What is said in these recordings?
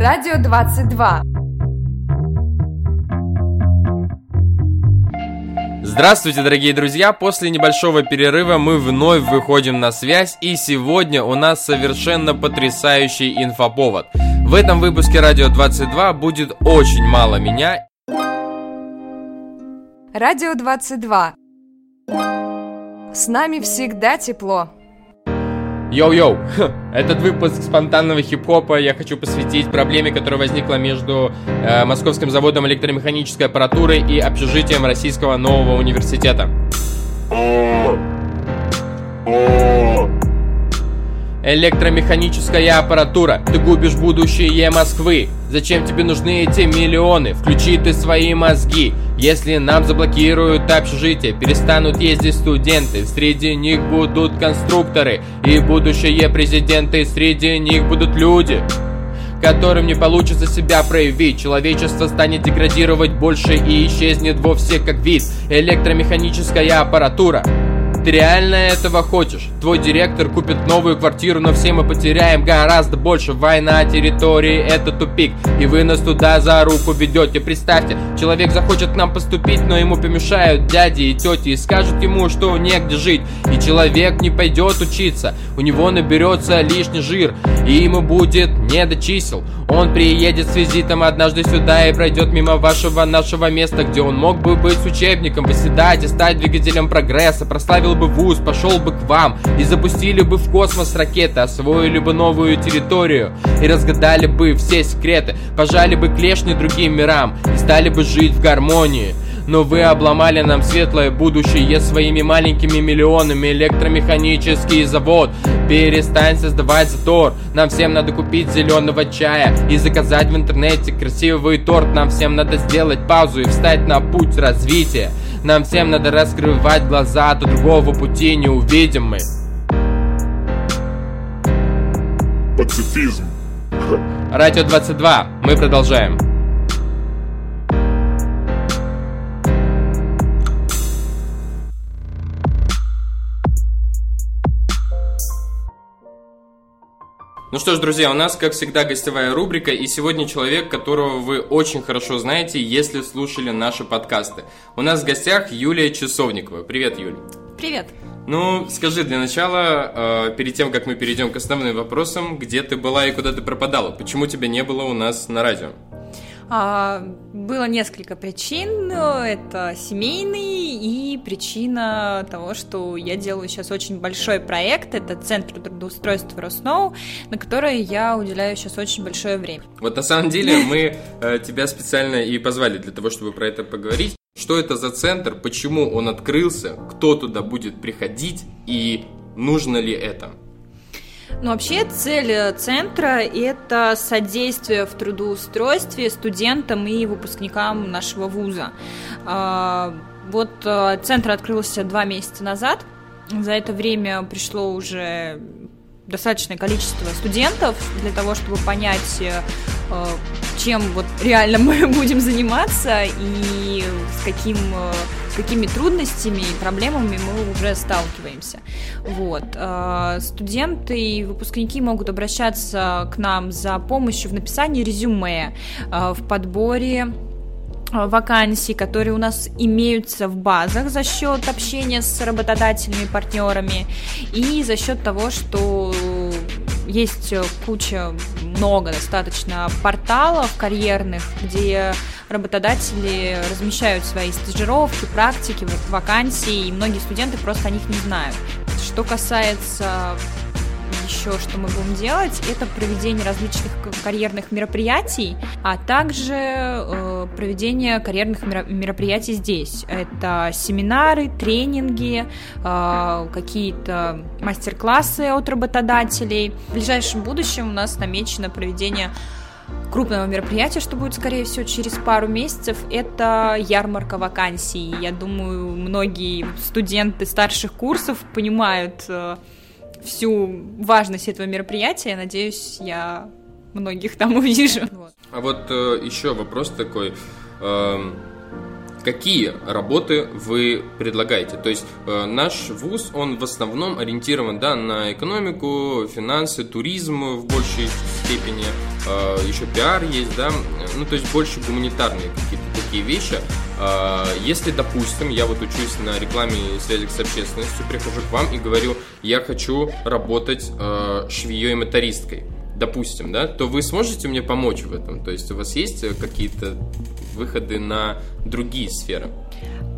Радио 22. Здравствуйте, дорогие друзья! После небольшого перерыва мы вновь выходим на связь, и сегодня у нас совершенно потрясающий инфоповод. В этом выпуске Радио 22 будет очень мало меня. Радио 22. С нами всегда тепло. Йоу-йоу! Этот выпуск спонтанного хип-хопа я хочу посвятить проблеме, которая возникла между э, Московским заводом электромеханической аппаратуры и общежитием Российского нового университета. Электромеханическая аппаратура, ты губишь будущее Москвы. Зачем тебе нужны эти миллионы? Включи ты свои мозги. Если нам заблокируют общежитие, перестанут ездить студенты, среди них будут конструкторы. И будущие президенты, среди них будут люди которым не получится себя проявить. Человечество станет деградировать больше и исчезнет вовсе как вид. Электромеханическая аппаратура ты реально этого хочешь? Твой директор купит новую квартиру, но все мы потеряем гораздо больше. Война территории это тупик И вы нас туда за руку ведете. Представьте, человек захочет к нам поступить Но ему помешают дяди и тети И скажут ему, что негде жить. И человек не пойдет учиться У него наберется лишний жир И ему будет не до чисел Он приедет с визитом однажды сюда И пройдет мимо вашего нашего места Где он мог бы быть учебником Выседать и стать двигателем прогресса Прославил бы ВУЗ, пошел бы к вам И запустили бы в космос ракеты Освоили бы новую территорию И разгадали бы все секреты Пожали бы клешни другим мирам И стали бы жить в гармонии но вы обломали нам светлое будущее своими маленькими миллионами Электромеханический завод Перестань создавать затор Нам всем надо купить зеленого чая И заказать в интернете красивый торт Нам всем надо сделать паузу и встать на путь развития нам всем надо раскрывать глаза, то другого пути не увидим мы. Пацифизм. Радио 22. Мы продолжаем. Что ж, друзья, у нас, как всегда, гостевая рубрика, и сегодня человек, которого вы очень хорошо знаете, если слушали наши подкасты. У нас в гостях Юлия Часовникова. Привет, Юль. Привет. Ну, скажи для начала, э, перед тем, как мы перейдем к основным вопросам, где ты была и куда ты пропадала? Почему тебя не было у нас на радио? А, было несколько причин. Это семейный и причина того, что я делаю сейчас очень большой проект. Это Центр трудоустройства Росноу, на который я уделяю сейчас очень большое время. Вот на самом деле мы э, тебя специально и позвали для того, чтобы про это поговорить. Что это за центр, почему он открылся, кто туда будет приходить и нужно ли это? Ну, вообще цель э, центра – это содействие в трудоустройстве студентам и выпускникам нашего вуза. А, вот э, центр открылся два месяца назад. За это время пришло уже достаточное количество студентов для того, чтобы понять, э, чем вот реально мы будем заниматься и с каким какими трудностями и проблемами мы уже сталкиваемся. Вот. Э, студенты и выпускники могут обращаться к нам за помощью в написании резюме, э, в подборе э, вакансий, которые у нас имеются в базах за счет общения с работодателями, партнерами и за счет того, что есть куча, много достаточно порталов карьерных, где работодатели размещают свои стажировки, практики, вакансии, и многие студенты просто о них не знают. Что касается еще, что мы будем делать, это проведение различных карьерных мероприятий, а также э, проведение карьерных мероприятий здесь. Это семинары, тренинги, э, какие-то мастер-классы от работодателей. В ближайшем будущем у нас намечено проведение крупного мероприятия, что будет, скорее всего, через пару месяцев, это ярмарка вакансий. Я думаю, многие студенты старших курсов понимают э, всю важность этого мероприятия. Надеюсь, я многих там увижу. А вот э, еще вопрос такой. Э, какие работы вы предлагаете. То есть э, наш вуз, он в основном ориентирован да, на экономику, финансы, туризм в большей степени, э, еще пиар есть, да, ну то есть больше гуманитарные какие-то такие вещи. Э, если, допустим, я вот учусь на рекламе и связях с общественностью, прихожу к вам и говорю, я хочу работать э, швеей-мотористкой, допустим, да, то вы сможете мне помочь в этом? То есть у вас есть э, какие-то выходы на другие сферы?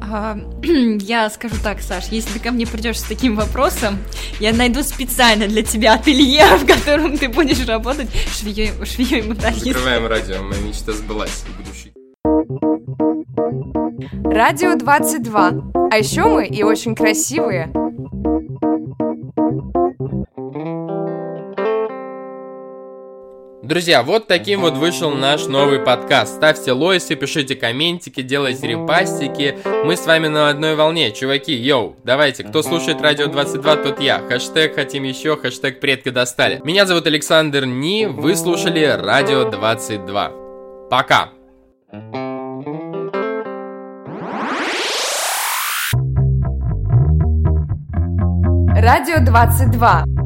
А, я скажу так, Саш, если ты ко мне придешь с таким вопросом, я найду специально для тебя ателье, в котором ты будешь работать швеей, швеей мотористкой. Закрываем радио, моя мечта сбылась. Будущий. Радио 22. А еще мы и очень красивые. Друзья, вот таким вот вышел наш новый подкаст. Ставьте лойсы, пишите комментики, делайте репастики. Мы с вами на одной волне, чуваки, йоу. Давайте, кто слушает Радио 22, тот я. Хэштег хотим еще, хэштег предки достали. Меня зовут Александр Ни, вы слушали Радио 22. Пока. Радио 22.